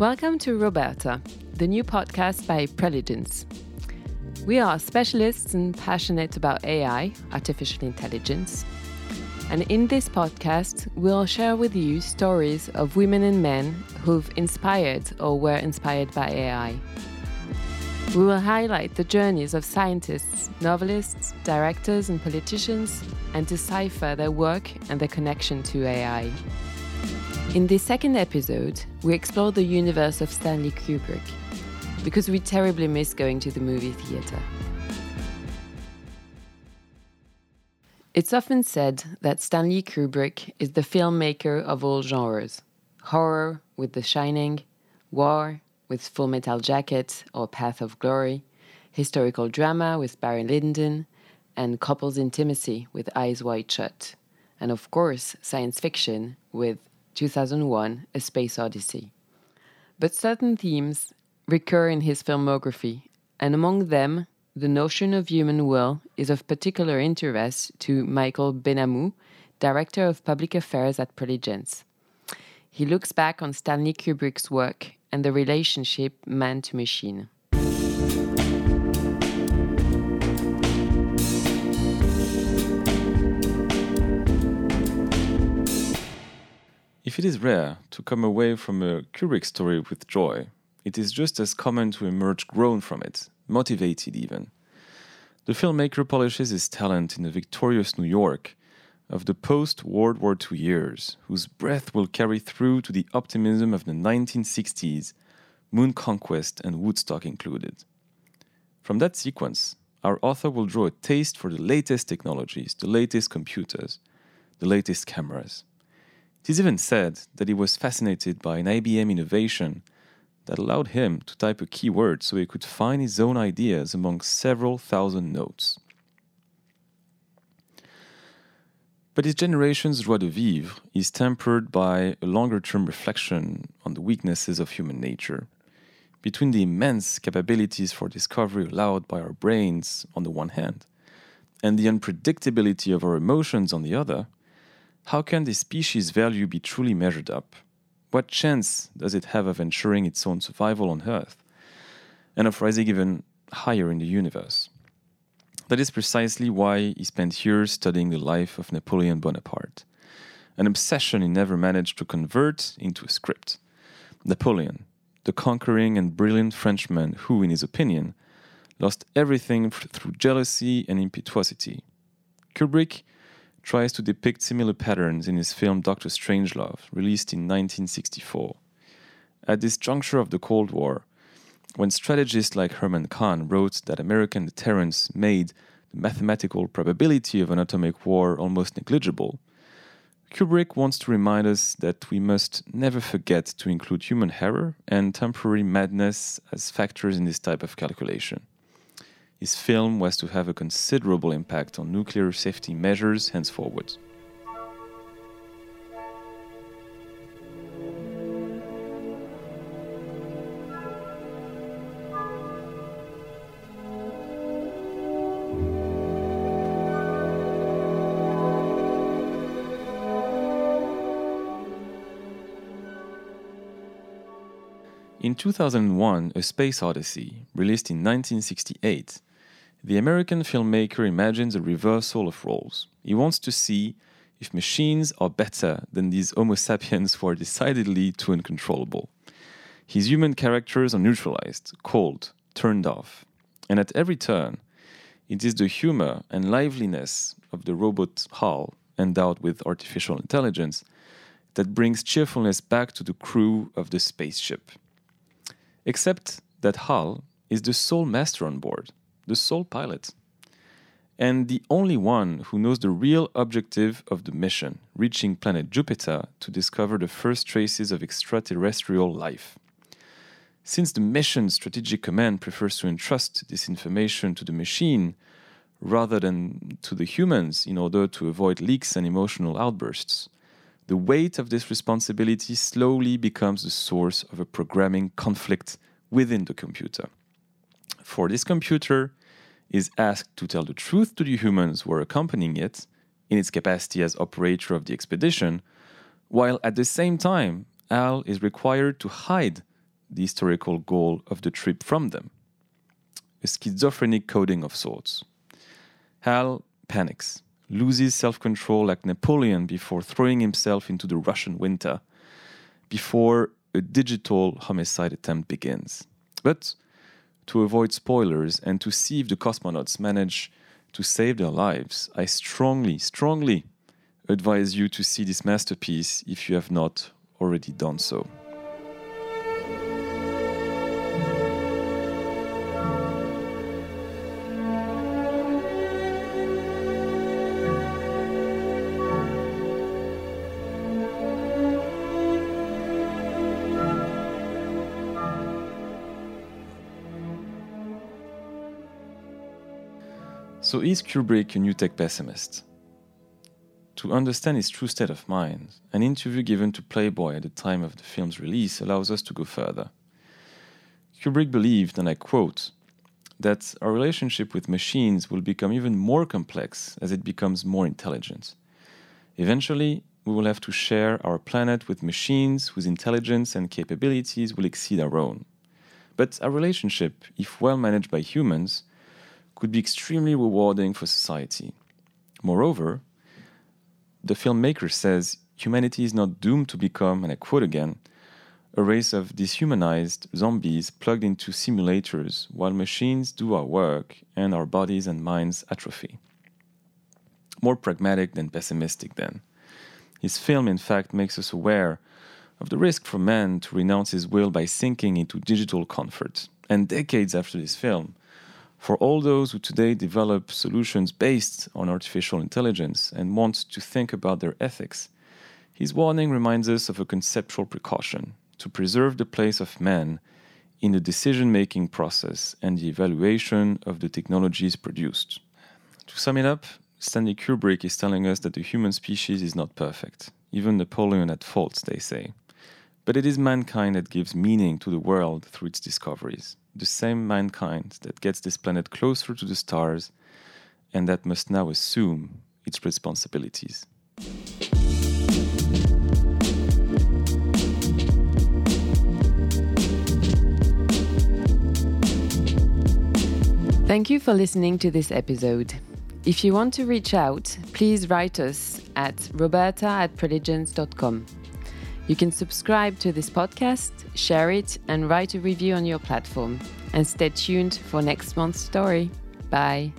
Welcome to Roberta, the new podcast by Preligens. We are specialists and passionate about AI, artificial intelligence. And in this podcast, we'll share with you stories of women and men who've inspired or were inspired by AI. We will highlight the journeys of scientists, novelists, directors, and politicians and decipher their work and their connection to AI. In this second episode, we explore the universe of Stanley Kubrick because we terribly miss going to the movie theater. It's often said that Stanley Kubrick is the filmmaker of all genres horror with The Shining, war with Full Metal Jacket or Path of Glory, historical drama with Barry Lyndon, and couples intimacy with Eyes Wide Shut, and of course, science fiction with 2001 A Space Odyssey. But certain themes recur in his filmography, and among them, the notion of human will is of particular interest to Michael Benhamou, Director of Public Affairs at Preligens. He looks back on Stanley Kubrick's work and the relationship man to machine. If it is rare to come away from a Kubrick story with joy, it is just as common to emerge grown from it, motivated even. The filmmaker polishes his talent in the victorious New York of the post World War II years, whose breath will carry through to the optimism of the 1960s, moon conquest and Woodstock included. From that sequence, our author will draw a taste for the latest technologies, the latest computers, the latest cameras. It is even said that he was fascinated by an IBM innovation that allowed him to type a keyword so he could find his own ideas among several thousand notes. But his generation's joie de vivre is tempered by a longer term reflection on the weaknesses of human nature. Between the immense capabilities for discovery allowed by our brains on the one hand, and the unpredictability of our emotions on the other, how can the species' value be truly measured up? What chance does it have of ensuring its own survival on Earth and of rising even higher in the universe? That is precisely why he spent years studying the life of Napoleon Bonaparte, an obsession he never managed to convert into a script. Napoleon, the conquering and brilliant Frenchman who, in his opinion, lost everything through jealousy and impetuosity. Kubrick tries to depict similar patterns in his film Doctor Strangelove, released in 1964. At this juncture of the Cold War, when strategists like Herman Kahn wrote that American deterrence made the mathematical probability of an atomic war almost negligible, Kubrick wants to remind us that we must never forget to include human error and temporary madness as factors in this type of calculation. His film was to have a considerable impact on nuclear safety measures henceforward. In 2001, A Space Odyssey, released in 1968, the American filmmaker imagines a reversal of roles. He wants to see if machines are better than these Homo sapiens who are decidedly too uncontrollable. His human characters are neutralized, cold, turned off. And at every turn, it is the humor and liveliness of the robot Hal, endowed with artificial intelligence, that brings cheerfulness back to the crew of the spaceship. Except that Hal is the sole master on board the sole pilot, and the only one who knows the real objective of the mission, reaching planet Jupiter to discover the first traces of extraterrestrial life. Since the mission's strategic command prefers to entrust this information to the machine rather than to the humans in order to avoid leaks and emotional outbursts, the weight of this responsibility slowly becomes the source of a programming conflict within the computer. For this computer, is asked to tell the truth to the humans who are accompanying it in its capacity as operator of the expedition, while at the same time, Al is required to hide the historical goal of the trip from them a schizophrenic coding of sorts. Hal panics, loses self control like Napoleon before throwing himself into the Russian winter, before a digital homicide attempt begins. But to avoid spoilers and to see if the cosmonauts manage to save their lives, I strongly, strongly advise you to see this masterpiece if you have not already done so. So is Kubrick a new tech pessimist? To understand his true state of mind, an interview given to Playboy at the time of the film's release allows us to go further. Kubrick believed, and I quote, that our relationship with machines will become even more complex as it becomes more intelligent. Eventually, we will have to share our planet with machines whose intelligence and capabilities will exceed our own. But our relationship, if well managed by humans, could be extremely rewarding for society. Moreover, the filmmaker says humanity is not doomed to become, and I quote again, a race of dehumanized zombies plugged into simulators while machines do our work and our bodies and minds atrophy. More pragmatic than pessimistic, then. His film, in fact, makes us aware of the risk for man to renounce his will by sinking into digital comfort. And decades after this film, for all those who today develop solutions based on artificial intelligence and want to think about their ethics, his warning reminds us of a conceptual precaution to preserve the place of man in the decision making process and the evaluation of the technologies produced. To sum it up, Stanley Kubrick is telling us that the human species is not perfect. Even Napoleon had faults, they say. But it is mankind that gives meaning to the world through its discoveries the same mankind that gets this planet closer to the stars and that must now assume its responsibilities. Thank you for listening to this episode. If you want to reach out, please write us at roberta at preligens.com. You can subscribe to this podcast, share it, and write a review on your platform. And stay tuned for next month's story. Bye.